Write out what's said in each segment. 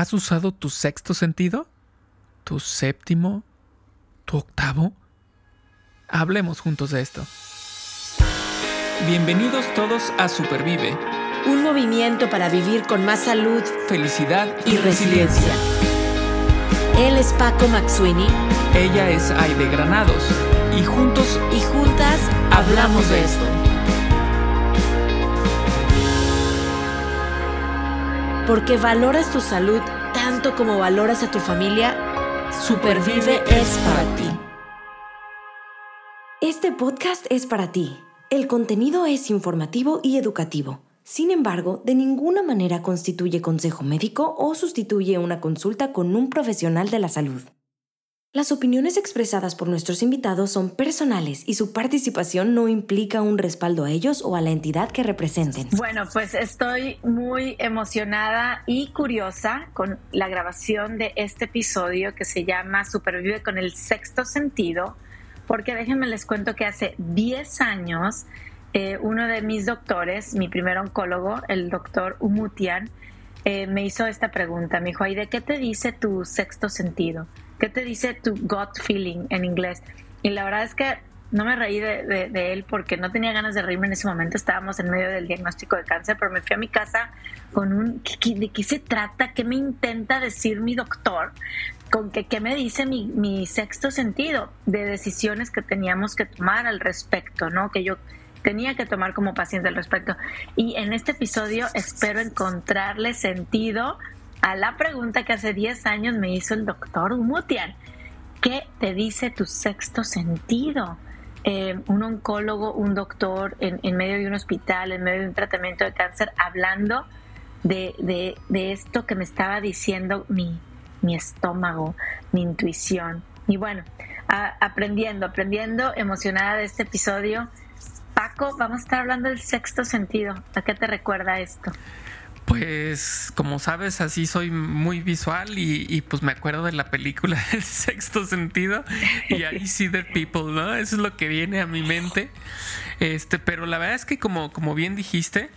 ¿Has usado tu sexto sentido? ¿Tu séptimo? ¿Tu octavo? Hablemos juntos de esto. Bienvenidos todos a Supervive. Un movimiento para vivir con más salud, felicidad y, resiliencia. Él es Paco Maxuini. Ella es Aide Granados. Y juntos y juntas hablamos de esto. Porque valoras tu salud tanto como valoras a tu familia, Supervive es para ti. Este podcast es para ti. El contenido es informativo y educativo. Sin embargo, de ninguna manera constituye consejo médico o sustituye una consulta con un profesional de la salud. Las opiniones expresadas por nuestros invitados son personales y su participación no implica un respaldo a ellos o a la entidad que representen. Bueno, pues estoy muy emocionada y curiosa con la grabación de este episodio que se llama Supervive con el sexto sentido, porque déjenme les cuento que hace 10 años eh, uno de mis doctores, mi primer oncólogo, el doctor Umutian, eh, me hizo esta pregunta. Me dijo, ¿y de qué te dice tu sexto sentido? ¿Qué te dice tu gut feeling en inglés? Y la verdad es que no me reí de, él porque no tenía ganas de reírme en ese momento. Estábamos en medio del diagnóstico de cáncer, pero me fui a mi casa con un ¿de qué se trata? ¿Qué me intenta decir mi doctor? ¿Con que, qué me dice mi, mi sexto sentido de decisiones que teníamos que tomar al respecto? ¿no? Que yo tenía que tomar como paciente al respecto. Y en este episodio espero encontrarle sentido a la pregunta que hace 10 años me hizo el doctor Umutian. ¿Qué te dice tu sexto sentido? Eh, un oncólogo, un doctor en, medio de un hospital, en medio de un tratamiento de cáncer, hablando de, de, esto que me estaba diciendo mi, mi estómago, mi intuición. Y bueno, aprendiendo, aprendiendo, emocionada de este episodio. Paco, vamos a estar hablando del sexto sentido. ¿A qué te recuerda esto? Pues como sabes, así soy muy visual y, pues me acuerdo de la película El sexto sentido y ahí see the people, ¿no? Eso es lo que viene a mi mente. Este, pero la verdad es que como, como bien dijiste,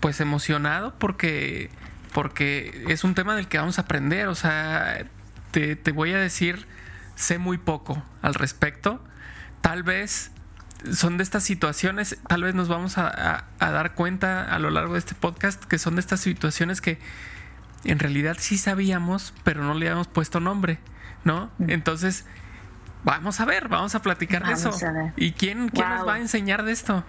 pues emocionado porque, porque es un tema del que vamos a aprender. O sea, te, te voy a decir, sé muy poco al respecto. Tal vez son de estas situaciones, tal vez nos vamos a, dar cuenta a lo largo de este podcast que son de estas situaciones que en realidad sí sabíamos, pero no le habíamos puesto nombre, ¿no? Mm. Entonces, vamos a ver, vamos a platicar de eso. ¿Y quién, quién nos va a enseñar de esto?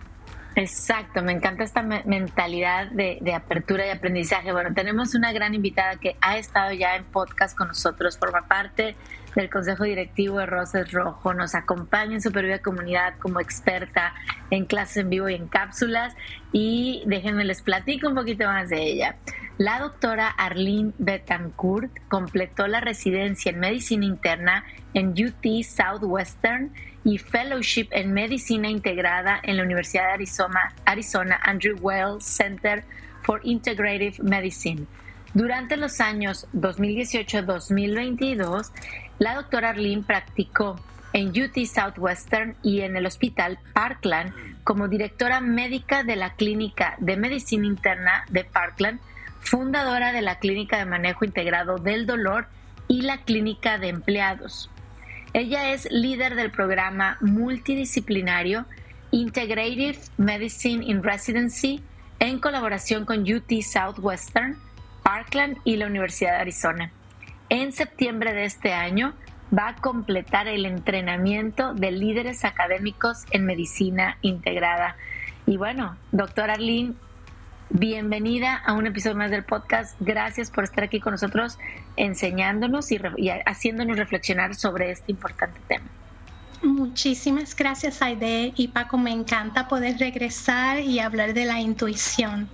Exacto, me encanta esta mentalidad de, de, apertura y aprendizaje. Bueno, tenemos una gran invitada que ha estado ya en podcast con nosotros, forma parte del Consejo Directivo de Roses Rojo, nos acompaña en Supervivencia Comunidad como experta en clases en vivo y en cápsulas y déjenme les platico un poquito más de ella. La doctora Arlene Betancourt completó la residencia en medicina interna en UT Southwestern y fellowship en medicina integrada en la Universidad de Arizona, Arizona Andrew Wells Center for Integrative Medicine. Durante los años 2018-2022, la doctora Arlene practicó en UT Southwestern y en el Hospital Parkland como directora médica de la Clínica de Medicina Interna de Parkland, fundadora de la Clínica de Manejo Integrado del Dolor y la Clínica de Empleados. Ella es líder del programa multidisciplinario Integrative Medicine in Residency en colaboración con UT Southwestern Parkland y la Universidad de Arizona. En septiembre de este año va a completar el entrenamiento de líderes académicos en medicina integrada. Y bueno, doctora Arlene, bienvenida a un episodio más del podcast. Gracias por estar aquí con nosotros enseñándonos y, haciéndonos reflexionar sobre este importante tema. Muchísimas gracias, Aide y Paco. Me encanta poder regresar y hablar de la intuición.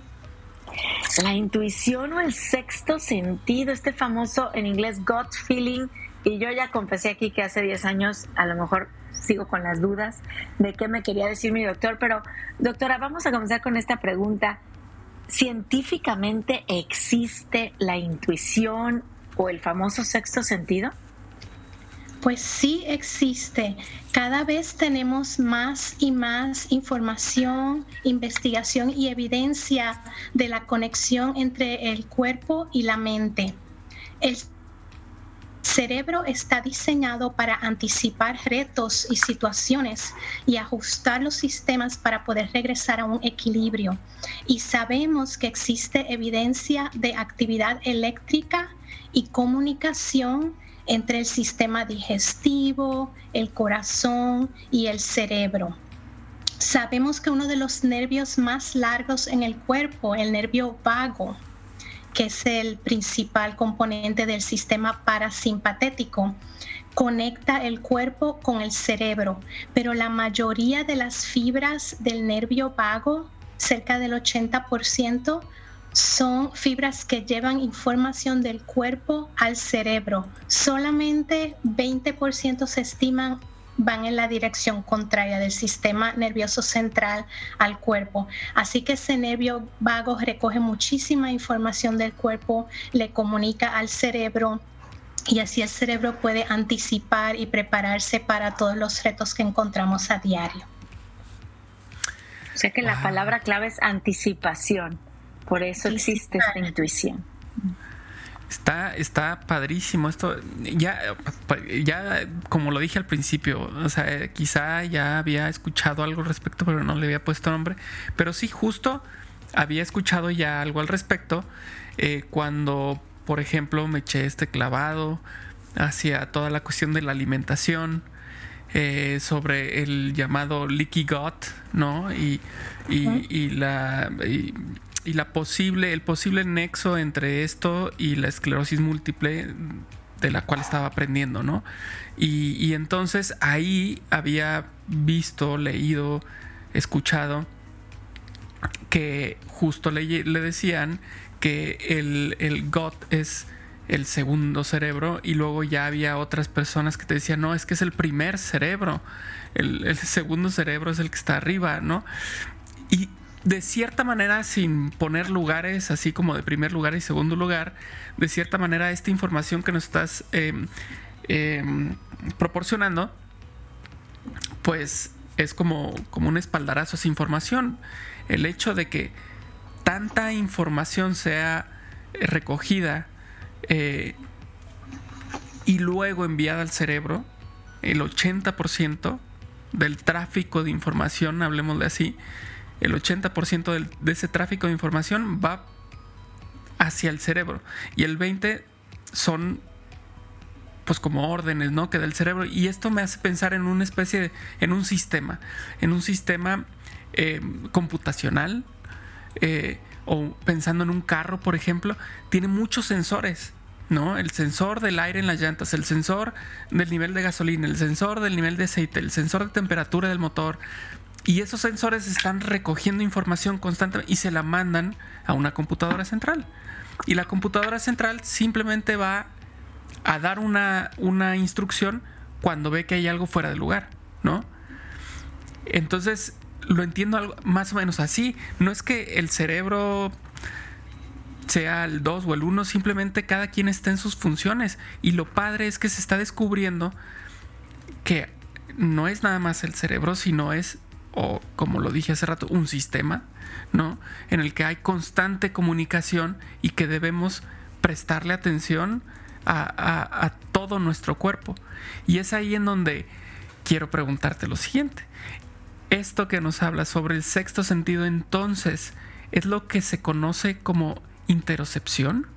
La intuición o el sexto sentido, este famoso en inglés gut feeling. Y yo ya confesé aquí que hace 10 años a lo mejor sigo con las dudas de qué me quería decir mi doctor, pero doctora, vamos a comenzar con esta pregunta. ¿Científicamente existe la intuición o el famoso sexto sentido? Pues sí existe. Cada vez tenemos más y más información, investigación y evidencia de la conexión entre el cuerpo y la mente. El cerebro está diseñado para anticipar retos y situaciones y ajustar los sistemas para poder regresar a un equilibrio. Y sabemos que existe evidencia de actividad eléctrica y comunicación entre el sistema digestivo, el corazón y el cerebro. Sabemos que uno de los nervios más largos en el cuerpo, el nervio vago, que es el principal componente del sistema parasimpatético, conecta el cuerpo con el cerebro, pero la mayoría de las fibras del nervio vago, cerca del 80%, son fibras que llevan información del cuerpo al cerebro. Solamente 20% se estiman van en la dirección contraria del sistema nervioso central al cuerpo. Así que ese nervio vago recoge muchísima información del cuerpo, le comunica al cerebro y así el cerebro puede anticipar y prepararse para todos los retos que encontramos a diario. O sea que la palabra clave es anticipación, por eso existe esta intuición. Está, está padrísimo esto. Ya, ya, como lo dije al principio, o sea, quizá ya había escuchado algo al respecto, pero no le había puesto nombre. Pero sí, justo había escuchado ya algo al respecto eh, cuando, por ejemplo, me eché este clavado hacia toda la cuestión de la alimentación. Eh, sobre el llamado leaky gut, ¿no? Y, y, la y la posible, el posible nexo entre esto y la esclerosis múltiple de la cual estaba aprendiendo, ¿no? Y, entonces ahí había visto, leído, escuchado que justo le, le decían que el, el GOT es el segundo cerebro y luego ya había otras personas que te decían, no, es que es el primer cerebro, el, el segundo cerebro es el que está arriba, ¿no? Y, de cierta manera, sin poner lugares así como de primer lugar y segundo lugar, de cierta manera esta información que nos estás em, em, proporcionando, pues es como, como un espaldarazo a esa información. El hecho de que tanta información sea recogida eh, y luego enviada al cerebro, el 80% del tráfico de información, hablemos de así, el 80% de ese tráfico de información va hacia el cerebro y el 20% son pues como órdenes, ¿no? Que del cerebro. Y esto me hace pensar en una especie de, en un sistema, en un sistema eh, computacional, eh, o pensando en un carro, por ejemplo, tiene muchos sensores, ¿no? El sensor del aire en las llantas, el sensor del nivel de gasolina, el sensor del nivel de aceite, el sensor de temperatura del motor, y esos sensores están recogiendo información constantemente y se la mandan a una computadora central. Y la computadora central simplemente va a dar una, una instrucción cuando ve que hay algo fuera de lugar, ¿no? Entonces, lo entiendo algo, más o menos así. No es que el cerebro sea el 2 o el 1, simplemente cada quien está en sus funciones. Y lo padre es que se está descubriendo que no es nada más el cerebro, sino es o como lo dije hace rato, un sistema, ¿no? En el que hay constante comunicación y que debemos prestarle atención a, todo nuestro cuerpo. Y es ahí en donde quiero preguntarte lo siguiente. Esto que nos habla sobre el sexto sentido entonces, ¿es lo que se conoce como interocepción?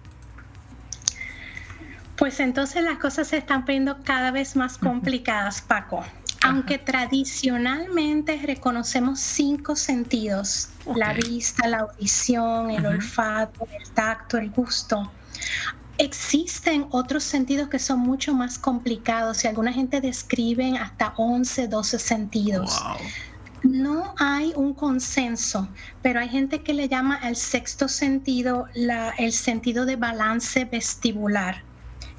Pues entonces las cosas se están poniendo cada vez más complicadas, Paco. Aunque tradicionalmente reconocemos cinco sentidos, la vista, la audición, el olfato, el tacto, el gusto, existen otros sentidos que son mucho más complicados. Y alguna gente describe hasta 11, 12 sentidos. No hay un consenso, pero hay gente que le llama el sexto sentido el sentido de balance vestibular,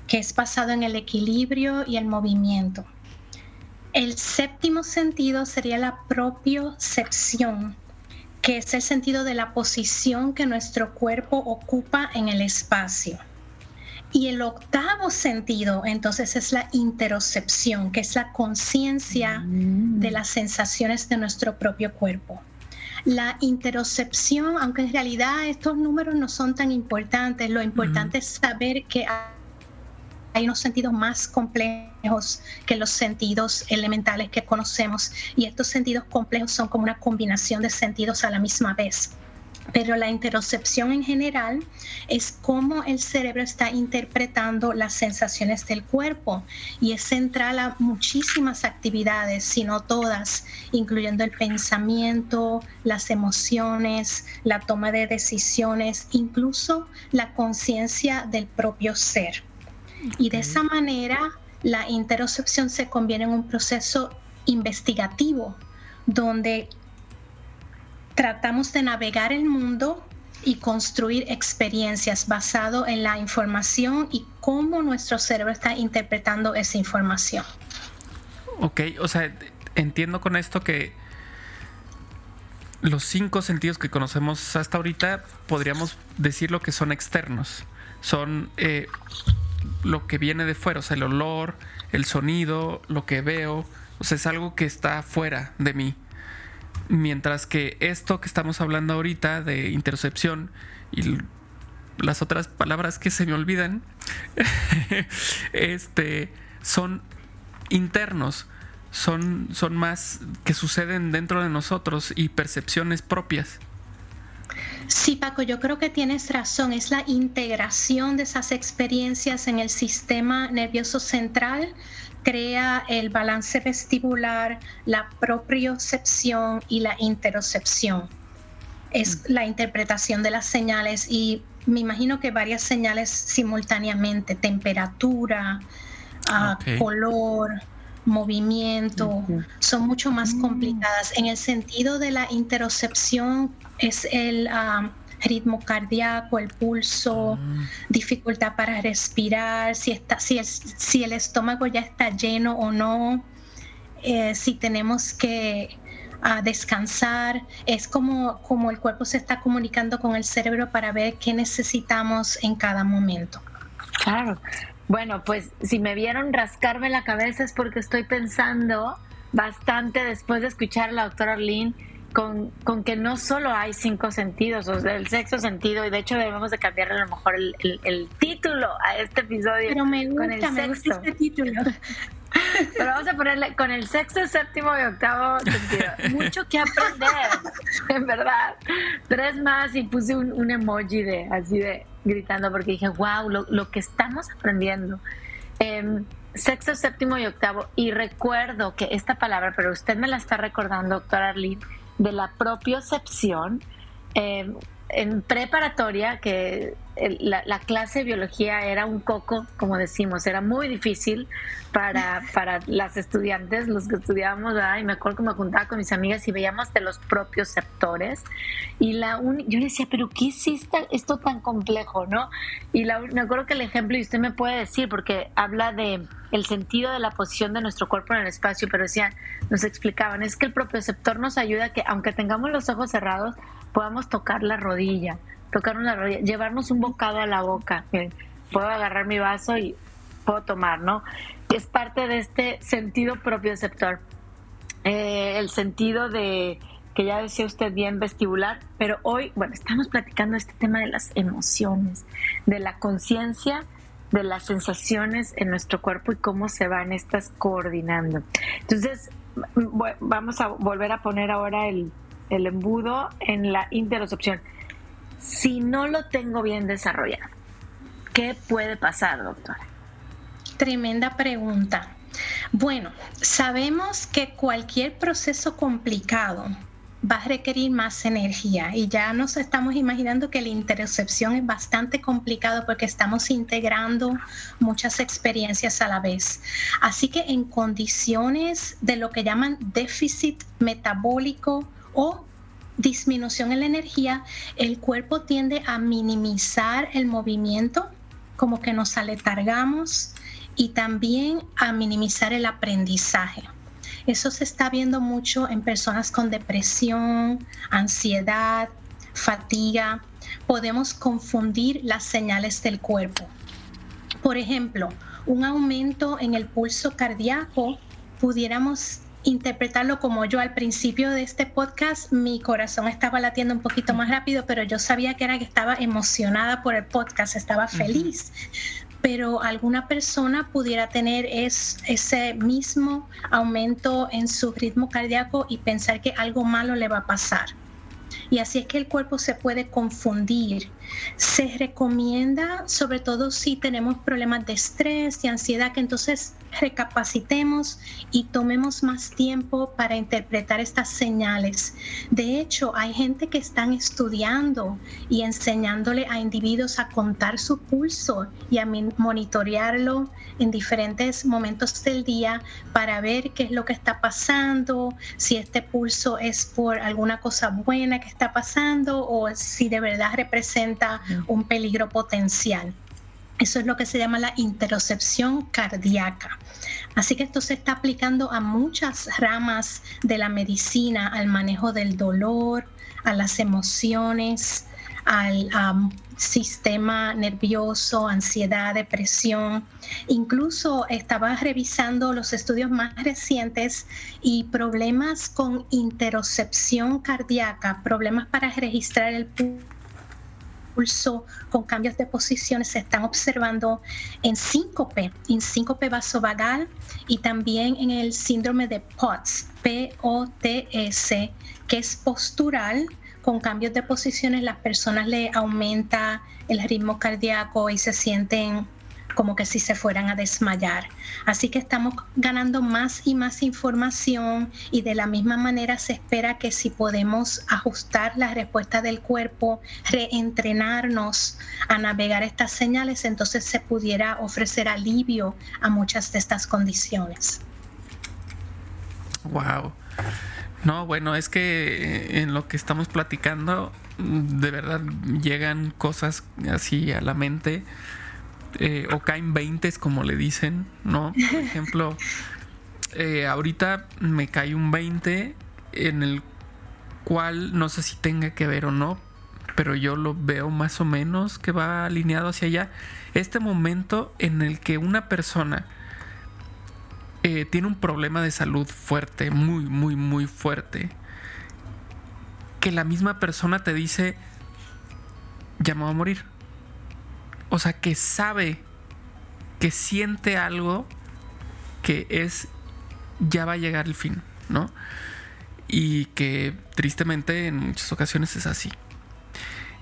que es basado en el equilibrio y el movimiento. El séptimo sentido sería la propiocepción, que es el sentido de la posición que nuestro cuerpo ocupa en el espacio. Y el octavo sentido, entonces, es la interocepción, que es la conciencia de las sensaciones de nuestro propio cuerpo. La interocepción, aunque en realidad estos números no son tan importantes, lo importante es saber que hay unos sentidos más complejos que los sentidos elementales que conocemos y estos sentidos complejos son como una combinación de sentidos a la misma vez. Pero la interocepción en general es cómo el cerebro está interpretando las sensaciones del cuerpo y es central a muchísimas actividades, si no todas, incluyendo el pensamiento, las emociones, la toma de decisiones, incluso la conciencia del propio ser. Y de esa manera la interocepción se convierte en un proceso investigativo donde tratamos de navegar el mundo y construir experiencias basado en la información y cómo nuestro cerebro está interpretando esa información. Ok, o sea, entiendo con esto que los cinco sentidos que conocemos hasta ahorita podríamos decir lo que son externos. Son eh, lo que viene de fuera, o sea, el olor, el sonido, lo que veo, o sea, es algo que está fuera de mí. Mientras que esto que estamos hablando ahorita de intercepción y las otras palabras que se me olvidan, este, son internos, son, son más que suceden dentro de nosotros y percepciones propias. Sí, Paco, yo creo que tienes razón. Es la integración de esas experiencias en el sistema nervioso central crea el balance vestibular, la propriocepción y la interocepción. Es mm. la interpretación de las señales y me imagino que varias señales simultáneamente, temperatura, ah, color, movimiento, son mucho más mm. complicadas. En el sentido de la interocepción es el ah, ritmo cardíaco, el pulso, ah. dificultad para respirar, si, está, si, el, si el estómago ya está lleno o no, eh, si tenemos que ah, descansar. Es como, como el cuerpo se está comunicando con el cerebro para ver qué necesitamos en cada momento. Claro. Bueno, pues si me vieron rascarme la cabeza es porque estoy pensando bastante después de escuchar a la doctora Arlene con, con, que no solo hay cinco sentidos, o sea, el sexto sentido, y de hecho debemos de cambiarle a lo mejor el, el, título a este episodio. Pero me gusta, con el me gusta este título. Pero vamos a ponerle con el sexto, séptimo y octavo sentido. Mucho que aprender, en verdad. Tres más y puse un, un emoji de así de gritando porque dije, wow, lo, lo que estamos aprendiendo. Eh, sexto, séptimo y octavo. Y recuerdo que esta palabra, pero usted me la está recordando, doctor Arlene, de la propiocepción. Eh, en preparatoria, que la, clase de biología era un coco, como decimos, era muy difícil para, para las estudiantes, los que estudiábamos, y me acuerdo que me juntaba con mis amigas y veíamos de los propios sectores. Y la yo le decía, pero ¿qué hiciste esto tan complejo, no? Y la, me acuerdo que el ejemplo, y usted me puede decir, porque habla de el sentido de la posición de nuestro cuerpo en el espacio, pero decían, nos explicaban, es que el propioceptor nos ayuda a que, aunque tengamos los ojos cerrados, podamos tocar la rodilla, tocar una rodilla, llevarnos un bocado a la boca. puedo agarrar mi vaso y puedo tomar, ¿no? Es parte de este sentido propioceptor. Eh, el sentido de, que ya decía usted bien, vestibular, pero hoy, bueno, estamos platicando este tema de las emociones, de la conciencia de las sensaciones en nuestro cuerpo y cómo se van estas coordinando. Entonces, vamos a volver a poner ahora el, el embudo en la interocepción. Si no lo tengo bien desarrollado, ¿qué puede pasar, doctora? Tremenda pregunta. Bueno, sabemos que cualquier proceso complicado va a requerir más energía y ya nos estamos imaginando que la interocepción es bastante complicado porque estamos integrando muchas experiencias a la vez. Así que en condiciones de lo que llaman déficit metabólico o disminución en la energía, el cuerpo tiende a minimizar el movimiento, como que nos aletargamos, y también a minimizar el aprendizaje. Eso se está viendo mucho en personas con depresión, ansiedad, fatiga. Podemos confundir las señales del cuerpo. Por ejemplo, un aumento en el pulso cardíaco pudiéramos interpretarlo como yo al principio de este podcast, mi corazón estaba latiendo un poquito más rápido, pero yo sabía que era que estaba emocionada por el podcast, estaba feliz. pero alguna persona pudiera tener ese mismo aumento en su ritmo cardíaco y pensar que algo malo le va a pasar. Y así es que el cuerpo se puede confundir. Se recomienda, sobre todo si tenemos problemas de estrés y ansiedad, que entonces recapacitemos y tomemos más tiempo para interpretar estas señales. De hecho, hay gente que están estudiando y enseñándole a individuos a contar su pulso y a monitorearlo en diferentes momentos del día para ver qué es lo que está pasando, si este pulso es por alguna cosa buena que está pasando o si de verdad representa un peligro potencial. Eso es lo que se llama la interocepción cardíaca. Así que esto se está aplicando a muchas ramas de la medicina, al manejo del dolor, a las emociones, al sistema nervioso, ansiedad, depresión. Incluso estaba revisando los estudios más recientes y problemas con interocepción cardíaca, problemas para registrar el pulso con cambios de posiciones. Se están observando en síncope, en síncope vasovagal y también en el síndrome de POTS, P-O-T-S, que es postural, con cambios de posiciones las personas le aumenta el ritmo cardíaco y se sienten como que si se fueran a desmayar. Así que estamos ganando más y más información y de la misma manera se espera que si podemos ajustar la respuesta del cuerpo, reentrenarnos a navegar estas señales, entonces se pudiera ofrecer alivio a muchas de estas condiciones. Wow. No, bueno, es que en lo que estamos platicando, de verdad llegan cosas así a la mente eh, o caen 20 como le dicen, ¿no? Por ejemplo, eh, ahorita me cae un 20 en el cual no sé si tenga que ver o no, pero yo lo veo más o menos que va alineado hacia allá. Este momento en el que una persona eh, tiene un problema de salud fuerte, muy, muy, muy fuerte, que la misma persona te dice, ya me voy a morir o sea, que sabe, que siente algo que es, ya va a llegar el fin, ¿no? Y que tristemente en muchas ocasiones es así.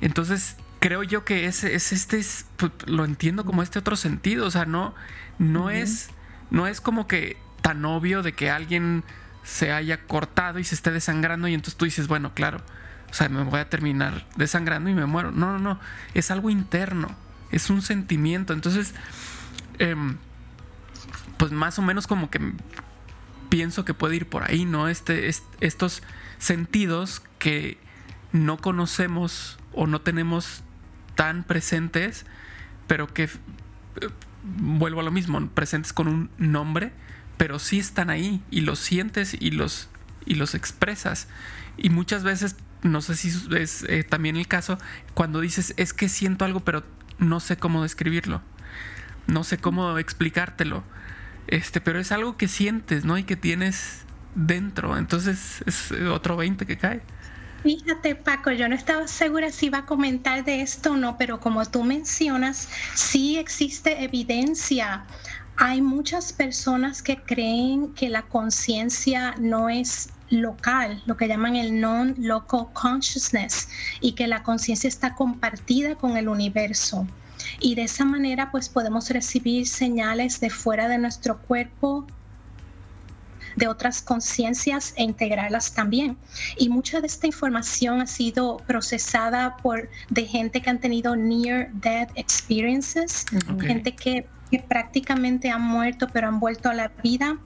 Entonces, creo yo que es, es este, pues, lo entiendo como este otro sentido, o sea, no, no es, no es como que tan obvio de que alguien se haya cortado y se esté desangrando y entonces tú dices, bueno, claro, o sea, me voy a terminar desangrando y me muero. No, no, no, es algo interno es un sentimiento. Entonces, em, pues más o menos como que pienso que puede ir por ahí, ¿no? Este, estos sentidos que no conocemos o no tenemos tan presentes, pero que, eh, vuelvo a lo mismo, presentes con un nombre, pero sí están ahí y los sientes y los, y los expresas. Y muchas veces, no sé si es eh, también el caso, cuando dices, es que siento algo, pero no sé cómo describirlo, no sé cómo explicártelo, este, pero es algo que sientes, ¿no? Y que tienes dentro, entonces es otro 20 que cae. Fíjate, Paco, yo no estaba segura si iba a comentar de esto o no, pero como tú mencionas, sí existe evidencia. Hay muchas personas que creen que la conciencia no es local, lo que llaman el non-local consciousness, y que la conciencia está compartida con el universo. Y de esa manera pues podemos recibir señales de fuera de nuestro cuerpo, de otras conciencias e integrarlas también. Y mucha de esta información ha sido procesada por de gente que han tenido near death experiences, gente que que prácticamente han muerto pero han vuelto a la vida.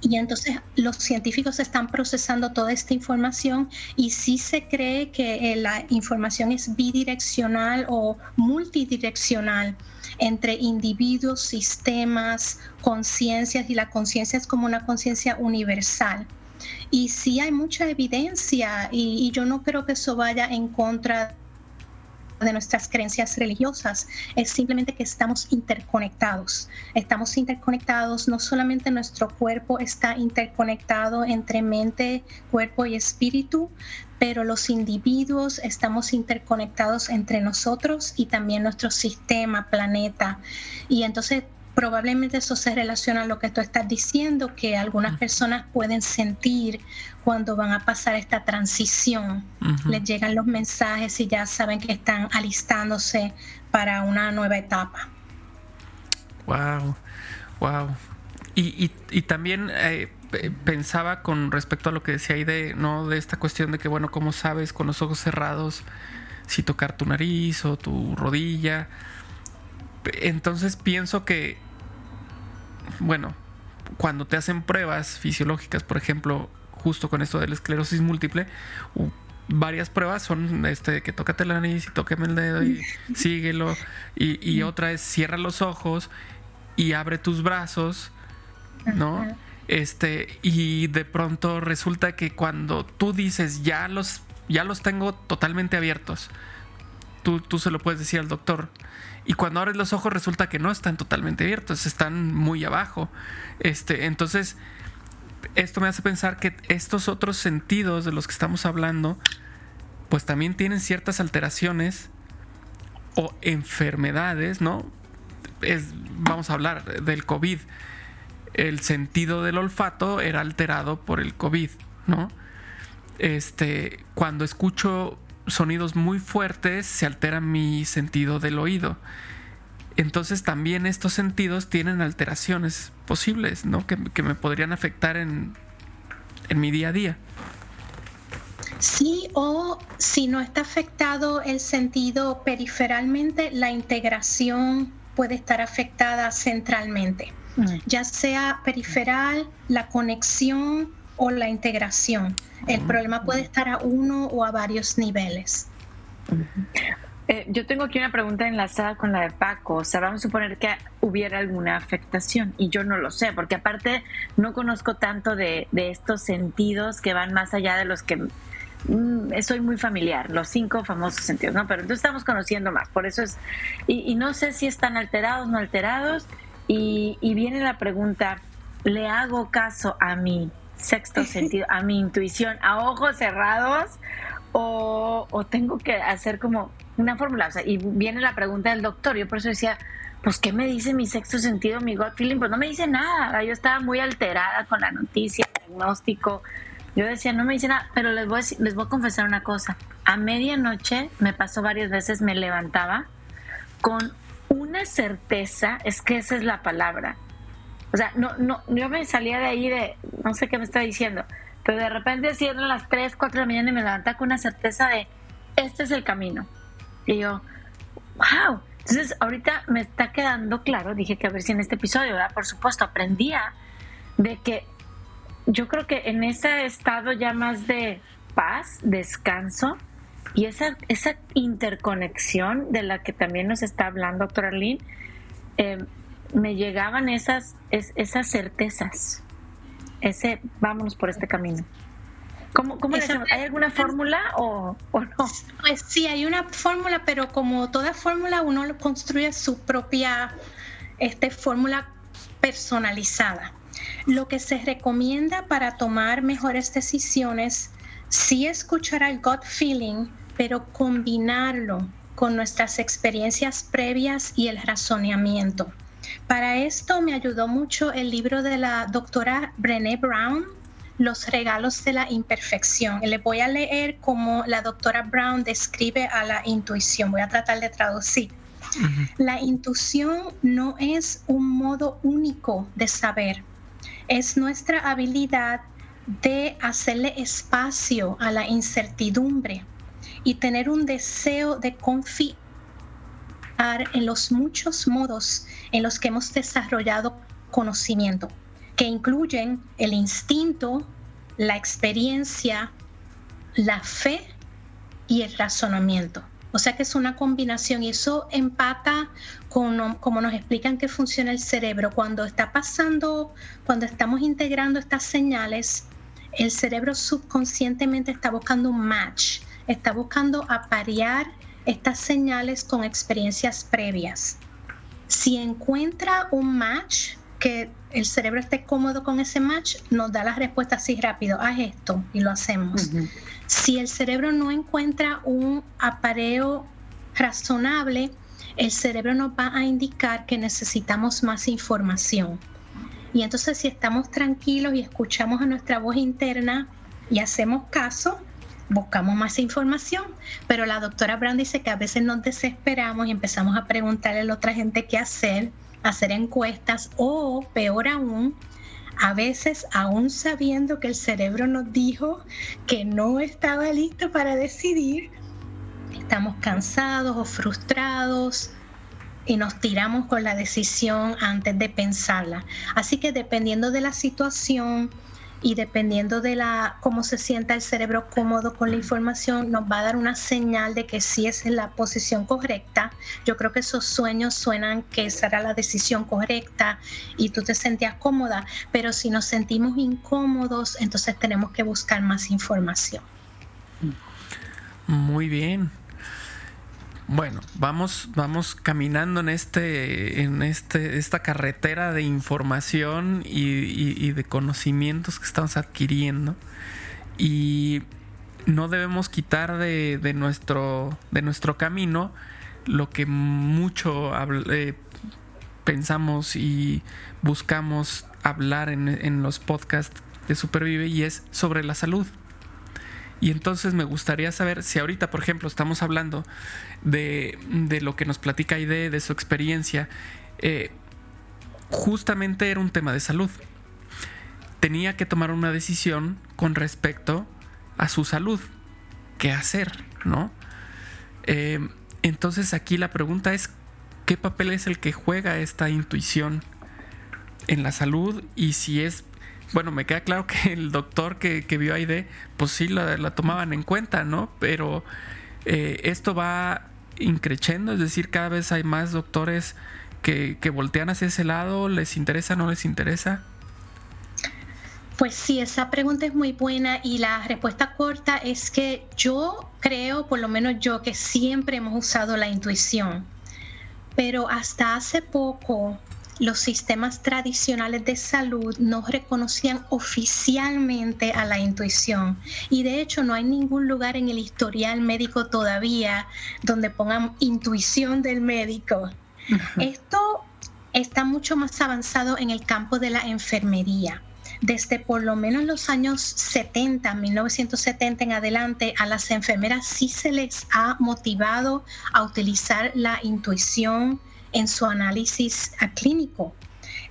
Y entonces los científicos están procesando toda esta información y sí se cree que eh, la información es bidireccional o multidireccional entre individuos, sistemas, conciencias y la conciencia es como una conciencia universal. Y sí hay mucha evidencia y, y yo no creo que eso vaya en contra de nuestras creencias religiosas, es simplemente que estamos interconectados. Estamos interconectados, no solamente nuestro cuerpo está interconectado entre mente, cuerpo y espíritu, pero los individuos estamos interconectados entre nosotros y también nuestro sistema, planeta. Y entonces probablemente eso se relaciona a lo que tú estás diciendo, que algunas personas pueden sentir cuando van a pasar esta transición. Les llegan los mensajes y ya saben que están alistándose para una nueva etapa. Wow, wow. Y, y, también eh, pensaba con respecto a lo que decía ahí de, ¿no? de esta cuestión de que, bueno, ¿cómo sabes con los ojos cerrados si tocar tu nariz o tu rodilla? Entonces pienso que bueno, cuando te hacen pruebas fisiológicas, por ejemplo, justo con esto de la esclerosis múltiple, varias pruebas son este que tócate la nariz y tóqueme el dedo y síguelo. Y, otra es cierra los ojos y abre tus brazos, ¿no? Este, y de pronto resulta que cuando tú dices ya los, ya los tengo totalmente abiertos, tú, tú se lo puedes decir al doctor y cuando abres los ojos resulta que no están totalmente abiertos, están muy abajo. Este, entonces, esto me hace pensar que estos otros sentidos de los que estamos hablando, pues también tienen ciertas alteraciones o enfermedades, ¿no? Es, vamos a hablar del COVID. El sentido del olfato era alterado por el COVID, ¿no? Este, cuando escucho sonidos muy fuertes se altera mi sentido del oído. Entonces también estos sentidos tienen alteraciones posibles, ¿no? Que, me podrían afectar en, en mi día a día. Sí, o si no está afectado el sentido periferalmente, la integración puede estar afectada centralmente, mm. ya sea periferal, la conexión o la integración. El problema puede estar a uno o a varios niveles. Eh, yo tengo aquí una pregunta enlazada con la de Paco. O sea, vamos a suponer que hubiera alguna afectación y yo no lo sé, porque aparte no conozco tanto de, estos sentidos que van más allá de los que mm, soy muy familiar, los cinco famosos sentidos, ¿no? Pero entonces estamos conociendo más, por eso es, y, no sé si están alterados, no alterados, y, y viene la pregunta, ¿le hago caso a mí sexto sentido, a mi intuición, a ojos cerrados, o, tengo que hacer como una fórmula. O sea, y viene la pregunta del doctor. Yo por eso decía, pues, ¿qué me dice mi sexto sentido, mi gut feeling? Pues no me dice nada. Yo estaba muy alterada con la noticia, el diagnóstico. Yo decía, no me dice nada, pero les voy, a, les voy a confesar una cosa. A medianoche me pasó varias veces, me levantaba con una certeza, es que esa es la palabra, o sea, no, no, yo me salía de ahí de, no sé qué me está diciendo, pero de repente cierran las 3, 4 de la mañana y me levanta con una certeza de, este es el camino. Y yo, wow. Entonces, ahorita me está quedando claro, dije que a ver si en este episodio. Por supuesto, aprendía de que yo creo que en ese estado ya más de paz, descanso y esa, esa interconexión de la que también nos está hablando, doctora Arlene, eh, me llegaban esas, esas certezas. Ese, vámonos por este camino. ¿Cómo, cómo ¿Hay alguna fórmula o, o, no? Pues sí, hay una fórmula, pero como toda fórmula, uno construye su propia este, fórmula personalizada. Lo que se recomienda para tomar mejores decisiones, sí escuchar el gut feeling, pero combinarlo con nuestras experiencias previas y el razonamiento. Para esto me ayudó mucho el libro de la doctora Brené Brown, Los regalos de la imperfección. Le voy a leer cómo la doctora Brown describe a la intuición. Voy a tratar de traducir. La intuición no es un modo único de saber, es nuestra habilidad de hacerle espacio a la incertidumbre y tener un deseo de en los muchos modos en los que hemos desarrollado conocimiento, que incluyen el instinto, la experiencia, la fe y el razonamiento. O sea que es una combinación y eso empata con como nos explican que funciona el cerebro. Cuando está pasando, cuando estamos integrando estas señales, el cerebro subconscientemente está buscando un match, está buscando aparear estas señales con experiencias previas. Si encuentra un match, que el cerebro esté cómodo con ese match, nos da la respuesta así rápido, haz esto y lo hacemos. Si el cerebro no encuentra un apareo razonable, el cerebro nos va a indicar que necesitamos más información. Y entonces si estamos tranquilos y escuchamos a nuestra voz interna y hacemos caso, buscamos más información. Pero la doctora Brown dice que a veces nos desesperamos y empezamos a preguntarle a la otra gente qué hacer, hacer encuestas o, peor aún, a veces aún sabiendo que el cerebro nos dijo que no estaba listo para decidir, estamos cansados o frustrados y nos tiramos con la decisión antes de pensarla. Así que dependiendo de la situación y dependiendo de la cómo se sienta el cerebro cómodo con la información, nos va a dar una señal de que sí es la posición correcta. Yo creo que esos sueños suenan que esa era la decisión correcta y tú te sentías cómoda, pero si nos sentimos incómodos, entonces tenemos que buscar más información. Muy bien. Bueno, vamos, vamos caminando en este, en este, esta carretera de información y, de conocimientos que estamos adquiriendo. Y no debemos quitar de, nuestro, de nuestro camino lo que mucho eh, pensamos y buscamos hablar en, en los podcasts de Supervive y es sobre la salud. Y entonces me gustaría saber si ahorita, por ejemplo, estamos hablando de, lo que nos platica Aide, de su experiencia, eh, justamente era un tema de salud. Tenía que tomar una decisión con respecto a su salud. ¿Qué hacer? ¿No? Eh, entonces aquí la pregunta es, ¿qué papel es el que juega esta intuición en la salud? Y si es bueno, me queda claro que el doctor que, vio a Aide, pues sí la, tomaban en cuenta, ¿no? Pero eh, esto va increciendo, es decir, cada vez hay más doctores que, que voltean hacia ese lado, ¿les interesa, no les interesa? Pues sí, esa pregunta es muy buena y la respuesta corta es que yo creo, por lo menos yo, que siempre hemos usado la intuición, pero hasta hace poco los sistemas tradicionales de salud no reconocían oficialmente a la intuición. Y de hecho no hay ningún lugar en el historial médico todavía donde pongan intuición del médico. Esto está mucho más avanzado en el campo de la enfermería desde por lo menos los años 70, 1970 en adelante, a las enfermeras sí se les ha motivado a utilizar la intuición en su análisis clínico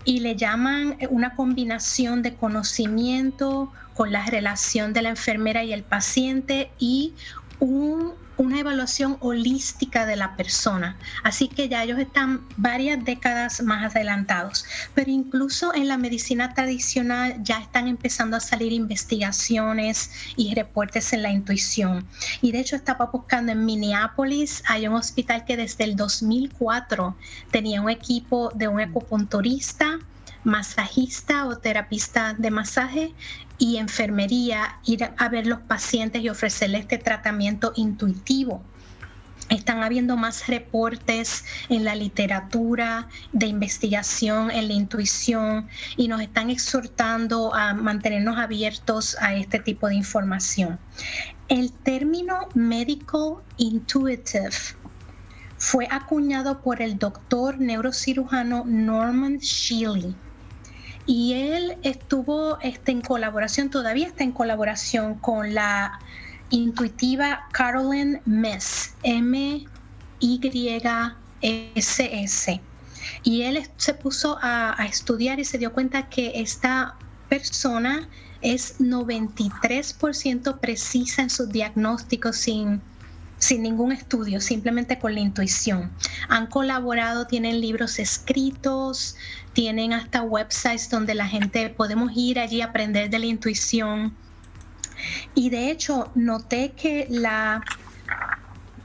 y le llaman una combinación de conocimiento con la relación de la enfermera y el paciente y un una evaluación holística de la persona. Así que ya ellos están varias décadas más adelantados. Pero incluso en la medicina tradicional ya están empezando a salir investigaciones y reportes en la intuición. Y de hecho estaba buscando en Minneapolis, hay un hospital que desde el 2004 tenía un equipo de un acupunturista masajista o terapista de masaje y enfermería, ir a ver los pacientes y ofrecerles este tratamiento intuitivo. Están habiendo más reportes en la literatura de investigación, en la intuición, y nos están exhortando a mantenernos abiertos a este tipo de información. El término medical intuitive fue acuñado por el doctor neurocirujano Norman Shealy y él estuvo este, en colaboración, todavía está en colaboración con la intuitiva Carolyn Mess, M-Y-S-S. Y él se puso a, a estudiar y se dio cuenta que esta persona es 93% precisa en sus diagnósticos sin sin ningún estudio, simplemente con la intuición. Han colaborado, tienen libros escritos, tienen hasta websites donde la gente podemos ir allí a aprender de la intuición. Y de hecho, noté que la,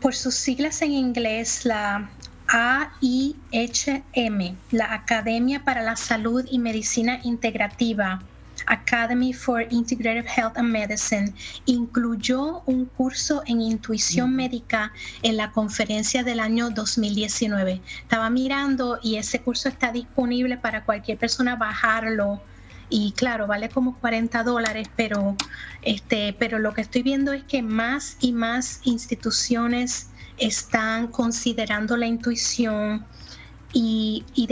por sus siglas en inglés, la AIHM, la Academia para la Salud y Medicina Integrativa, Academy for Integrative Health and Medicine incluyó un curso en intuición médica en la conferencia del año 2019. Estaba mirando y ese curso está disponible para cualquier persona bajarlo y claro, vale como 40 dólares, pero, este, pero lo que estoy viendo es que más y más instituciones están considerando la intuición y, y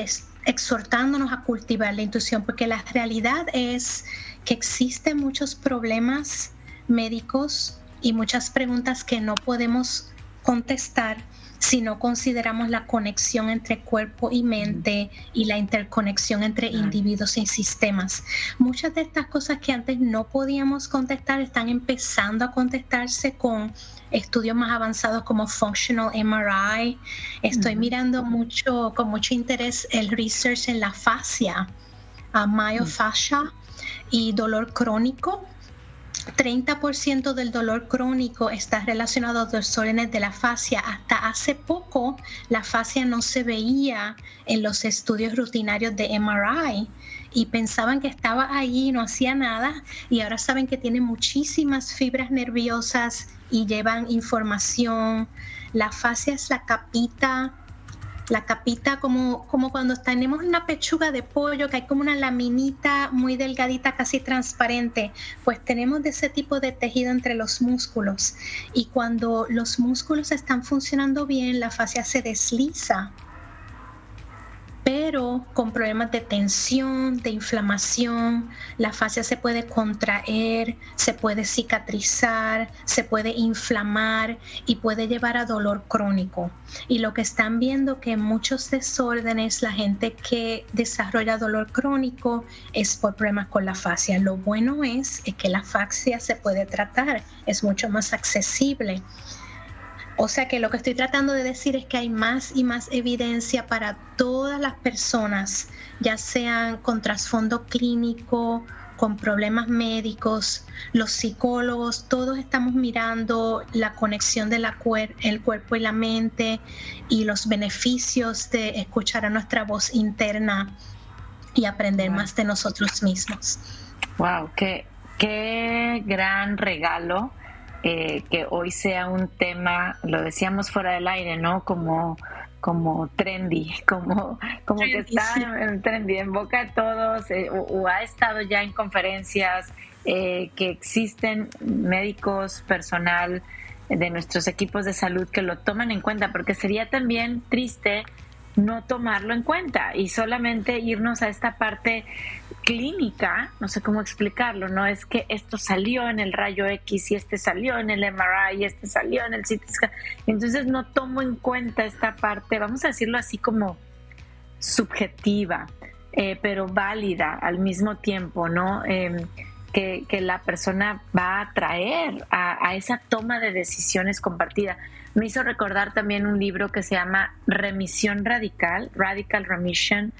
exhortándonos a cultivar la intuición, porque la realidad es que existen muchos problemas médicos y muchas preguntas que no podemos contestar si no consideramos la conexión entre cuerpo y mente y la interconexión entre individuos y sistemas. Muchas de estas cosas que antes no podíamos contestar están empezando a contestarse con estudios más avanzados como Functional MRI. Estoy mirando mucho, con mucho interés el research en la fascia, a myofascia y dolor crónico 30% del dolor crónico está relacionado a desórdenes de la fascia. Hasta hace poco la fascia no se veía en los estudios rutinarios de MRI y pensaban que estaba y no hacía nada y ahora saben que tiene muchísimas fibras nerviosas y llevan información. La fascia es la capita la capita como, como cuando tenemos una pechuga de pollo, que hay como una laminita muy delgadita, casi transparente, pues tenemos de ese tipo de tejido entre los músculos. Y cuando los músculos están funcionando bien, la fascia se desliza pero con problemas de tensión, de inflamación, la fascia se puede contraer, se puede cicatrizar, se puede inflamar y puede llevar a dolor crónico. Y lo que están viendo que en muchos desórdenes la gente que desarrolla dolor crónico es por problemas con la fascia. Lo bueno es, es que la fascia se puede tratar, es mucho más accesible. O sea que lo que estoy tratando de decir es que hay más y más evidencia para todas las personas, ya sean con trasfondo clínico, con problemas médicos, los psicólogos, todos estamos mirando la conexión del el cuerpo y la mente y los beneficios de escuchar a nuestra voz interna y aprender más de nosotros mismos. Wow, qué, qué gran regalo eh, que hoy sea un tema, lo decíamos fuera del aire, ¿no? Como, como trendy, como, como que está en, trendy, en boca de todos, eh, o, ha estado ya en conferencias, eh, que existen médicos, personal de nuestros equipos de salud que lo toman en cuenta, porque sería también triste no tomarlo en cuenta y solamente irnos a esta parte clínica, no sé cómo explicarlo, no es que esto salió en el rayo X y este salió en el MRI y este salió en el CT entonces no tomo en cuenta esta parte, vamos a decirlo así como subjetiva, eh, pero válida al mismo tiempo, ¿no? Em, que, la persona va a traer a, a esa toma de decisiones compartida. Me hizo recordar también un libro que se llama Remisión Radical, Radical Remission,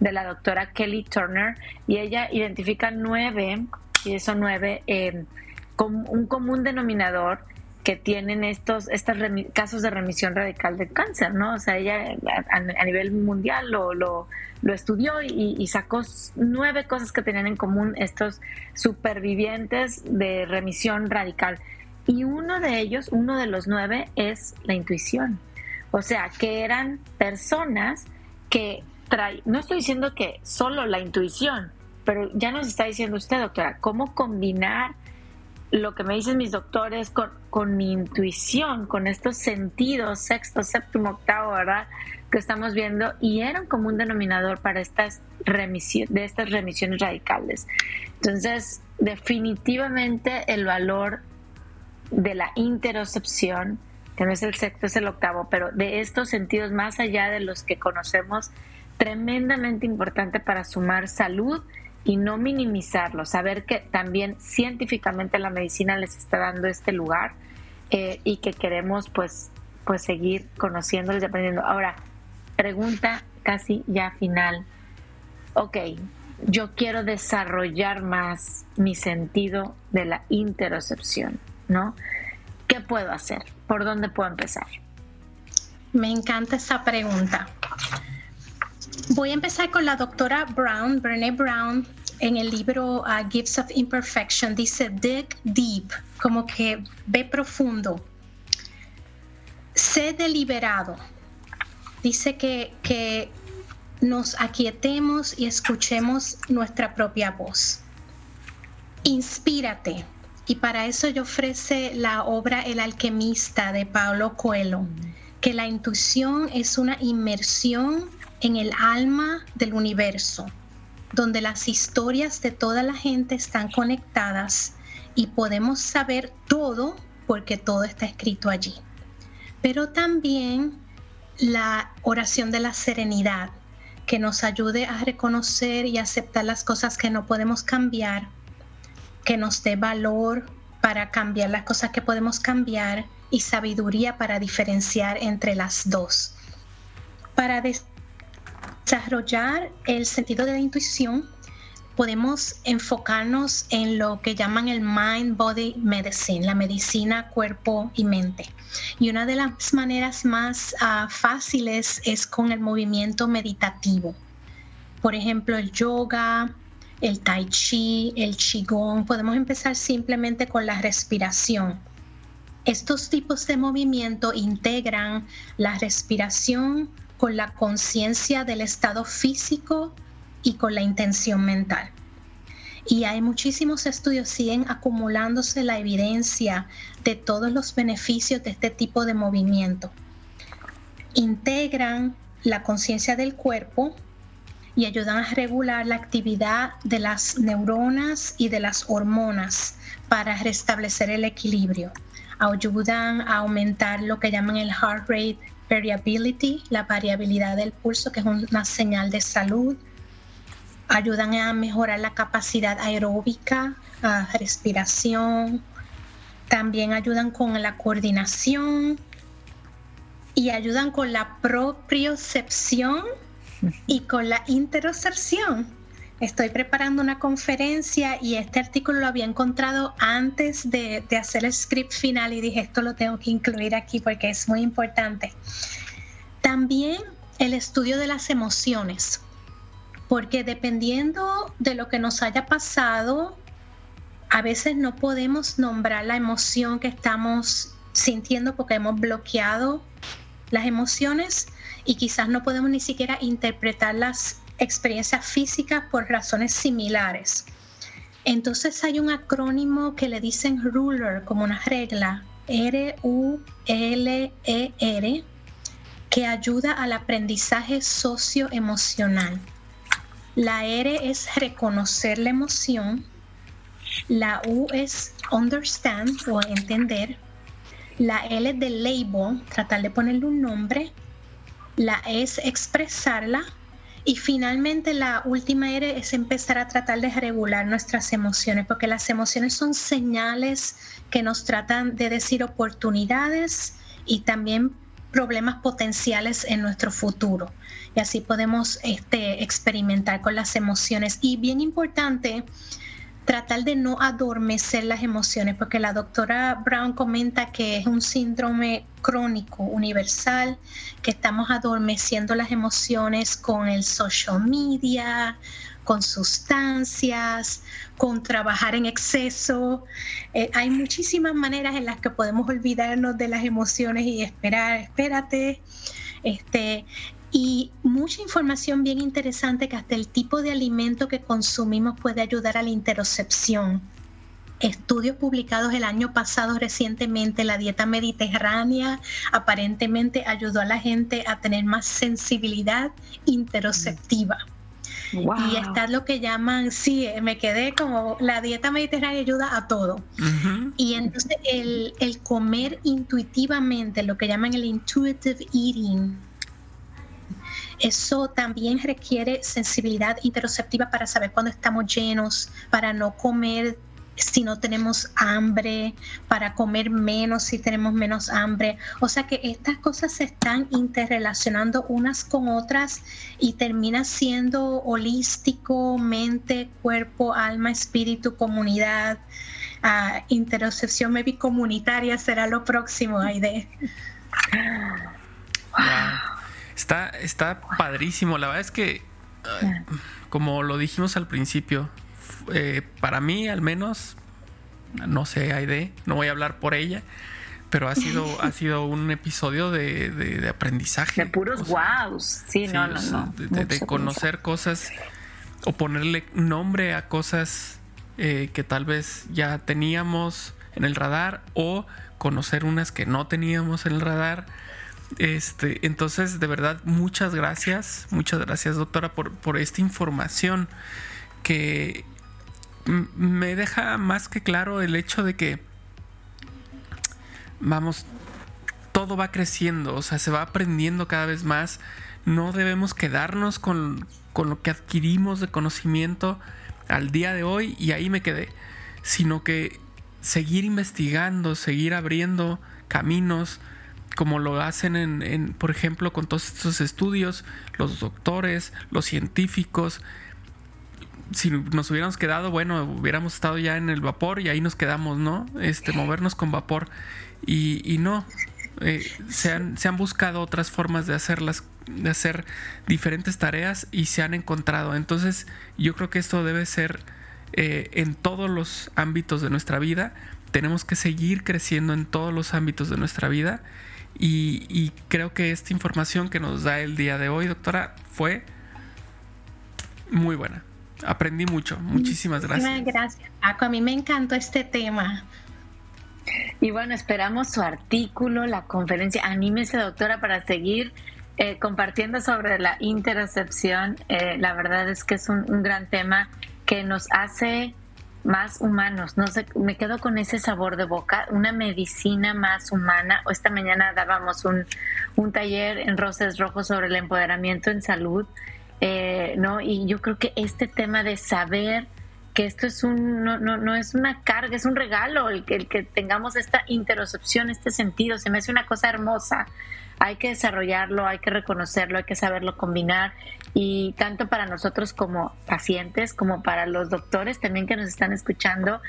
de la doctora Kelly Turner, y ella identifica nueve, y eso nueve, eh, un común denominador que tienen estos, estos casos de remisión radical de cáncer, ¿no? O sea, ella a, nivel mundial lo, lo, estudió y, y, sacó nueve cosas que tenían en común estos supervivientes de remisión radical. Y uno de ellos, uno de los nueve, es la intuición. O sea, que eran personas que no estoy diciendo que solo la intuición, pero ya nos está diciendo usted, doctora, cómo combinar lo que me dicen mis doctores con, con mi intuición, con estos sentidos, sexto, séptimo, octavo, ¿verdad? Que estamos viendo y eran como un denominador para estas remisiones, de estas remisiones radicales. Entonces, definitivamente el valor de la interocepción, que no es el sexto, es el octavo, pero de estos sentidos más allá de los que conocemos, tremendamente importante para sumar salud y no minimizarlo, saber que también científicamente la medicina les está dando este lugar eh, y que queremos pues, pues seguir conociéndoles y aprendiendo. Ahora, pregunta casi ya final. Ok, yo quiero desarrollar más mi sentido de la interocepción. ¿no? ¿Qué puedo hacer? ¿Por dónde puedo empezar? Me encanta esa pregunta. Voy a empezar con la doctora Brown, Brené Brown, en el libro uh, Gifts of Imperfection, dice dig deep, como que ve profundo. Sé deliberado. Dice que, que nos aquietemos y escuchemos nuestra propia voz. Inspírate. Y para eso yo ofrece la obra El alquimista de Paulo Coelho, que la intuición es una inmersión en el alma del universo, donde las historias de toda la gente están conectadas y podemos saber todo porque todo está escrito allí. Pero también la oración de la serenidad, que nos ayude a reconocer y aceptar las cosas que no podemos cambiar, que nos dé valor para cambiar las cosas que podemos cambiar y sabiduría para diferenciar entre las dos. Para desarrollar el sentido de la intuición, podemos enfocarnos en lo que llaman el mind body medicine, la medicina cuerpo y mente. Y una de las maneras más ah, fáciles es con el movimiento meditativo. Por ejemplo, el yoga, el tai chi, el qigong. Podemos empezar simplemente con la respiración. Estos tipos de movimiento integran la respiración con la conciencia del estado físico y con la intención mental. Y hay muchísimos estudios, siguen acumulándose la evidencia de todos los beneficios de este tipo de movimiento. Integran la conciencia del cuerpo y ayudan a regular la actividad de las neuronas y de las hormonas para restablecer el equilibrio. Ayudan a aumentar lo que llaman el heart rate variability, la variabilidad del pulso, que es una señal de salud ayudan a mejorar la capacidad aeróbica, a respiración, también ayudan con la coordinación y ayudan con la propiocepción y con la interocepción. Estoy preparando una conferencia y este artículo lo había encontrado antes de, hacer el script final y dije esto lo tengo que incluir aquí porque es muy importante. También el estudio de las emociones porque dependiendo de lo que nos haya pasado, a veces no podemos nombrar la emoción que estamos sintiendo porque hemos bloqueado las emociones y quizás no podemos ni siquiera interpretar las experiencias físicas por razones similares. Entonces hay un acrónimo que le dicen ruler como una regla, R-U-L-E-R, que ayuda al aprendizaje socioemocional. La R es reconocer la emoción. La U es understand o entender. La L es de label, tratar de ponerle un nombre. La E es expresarla. Y finalmente la última R es empezar a tratar de regular nuestras emociones, porque las emociones son señales que nos tratan de decir oportunidades y también problemas potenciales en nuestro futuro. Y así podemos este, experimentar con las emociones. Y bien importante, tratar de no adormecer las emociones, porque la doctora Brown comenta que es un síndrome crónico, universal, que estamos adormeciendo las emociones con el social media, con sustancias, con trabajar en exceso. Eh, hay muchísimas maneras en las que podemos olvidarnos de las emociones y esperar, espérate. Este, y mucha información bien interesante que hasta el tipo de alimento que consumimos puede ayudar a la interocepción. Estudios publicados el año pasado recientemente, la dieta mediterránea aparentemente ayudó a la gente a tener más sensibilidad interoceptiva. Y está lo que llaman, sí, me quedé como la dieta mediterránea ayuda a todo. Y entonces el, el comer intuitivamente, lo que llaman el intuitive eating, eso también requiere sensibilidad interoceptiva para saber cuándo estamos llenos, para no comer si no tenemos hambre, para comer menos si tenemos menos hambre. O sea que estas cosas se están interrelacionando unas con otras y termina siendo holístico, mente, cuerpo, alma, espíritu, comunidad. Uh, interocepción maybe comunitaria será lo próximo, Aide. Está, está padrísimo. La verdad es que, como lo dijimos al principio, eh, para mí al menos, no sé, Aide, no voy a hablar por ella, pero ha sido, ha sido un episodio de, de, aprendizaje. De puros wows, sí, no, no, no. De, conocer cosas o ponerle nombre a cosas eh, que tal vez ya teníamos en el radar o conocer unas que no teníamos en el radar. Este, entonces, de verdad, muchas gracias, muchas gracias, doctora, por, esta información que me deja más que claro el hecho de que, vamos, todo va creciendo, o sea, se va aprendiendo cada vez más. No debemos quedarnos con lo que adquirimos de conocimiento al día de hoy y ahí me quedé, sino que seguir investigando, seguir abriendo caminos, como lo hacen en, por ejemplo, con todos estos estudios, los doctores, los científicos. Si nos hubiéramos quedado, bueno, hubiéramos estado ya en el vapor y ahí nos quedamos, ¿no? Este, movernos con vapor. Y, no, eh, se, han, se, han, buscado otras formas de hacerlas, de hacer diferentes tareas y se han encontrado. Entonces, yo creo que esto debe ser eh, en todos los ámbitos de nuestra vida. Tenemos que seguir creciendo en todos los ámbitos de nuestra vida. Y, creo que esta información que nos da el día de hoy, doctora, fue muy buena. Aprendí mucho. Muchísimas gracias. Gracias, Paco. A mí me encantó este tema. Y bueno, esperamos su artículo, la conferencia. Anímese, doctora, para seguir eh, compartiendo sobre la interocepción. Eh, la verdad es que es un gran tema que nos hace más humanos. No sé, me quedo con ese sabor de boca, una medicina más humana. Esta mañana dábamos un, un taller en Roses Rojos sobre el empoderamiento en salud, eh, ¿no? Y yo creo que este tema de saber que esto es un, no, no, no es una carga, es un regalo el el que tengamos esta interocepción, este sentido, se me hace una cosa hermosa hay que desarrollarlo, hay que reconocerlo, hay que saberlo combinar y tanto para nosotros como pacientes como para los doctores también que nos están escuchando,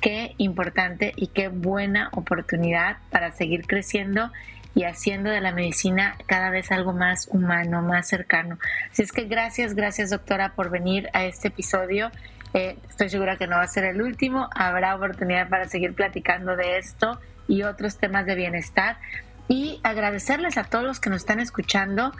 qué importante y qué buena oportunidad para seguir creciendo y haciendo de la medicina cada vez algo más humano, más cercano. Así es que gracias, gracias doctora por venir a este episodio. Eh, estoy segura que no va a ser el último, habrá oportunidad para seguir platicando de esto y otros temas de bienestar y agradecerles a todos los que nos están escuchando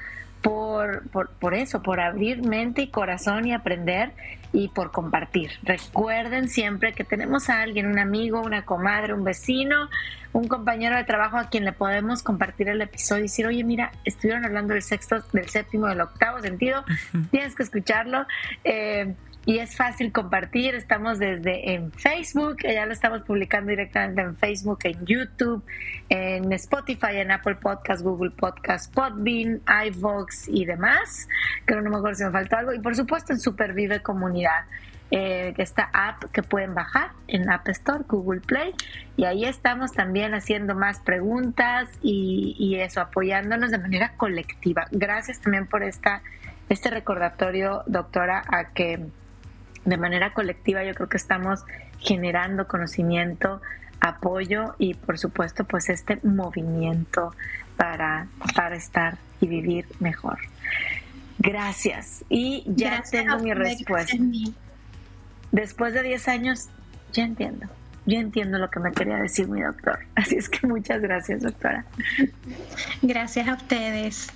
por, por, eso, por abrir mente y corazón y aprender y por compartir. Recuerden siempre que tenemos a alguien, un amigo, una comadre, un vecino, un compañero de trabajo a quien le podemos compartir el episodio y decir, oye, mira, estuvieron hablando del sexto, del séptimo, del octavo sentido, tienes que escucharlo. Eh, y es fácil compartir. Estamos desde en Facebook, ya lo estamos publicando directamente en Facebook, en YouTube, en Spotify, en Apple Podcast, Google Podcast, Podbean, iVox y demás. Creo no me acuerdo si me faltó algo. Y por supuesto en Supervive Comunidad. Eh, esta app que pueden bajar en App Store, Google Play, y ahí estamos también haciendo más preguntas y, y eso, apoyándonos de manera colectiva. Gracias también por esta, este recordatorio, doctora, a que de manera colectiva yo creo que estamos generando conocimiento, apoyo y por supuesto pues este movimiento para, para estar y vivir mejor. Gracias. Y ya tengo mi respuesta. Después de 10 años, ya entiendo. Ya entiendo lo que me quería decir mi doctor. Así es que muchas gracias, doctora. Gracias a ustedes.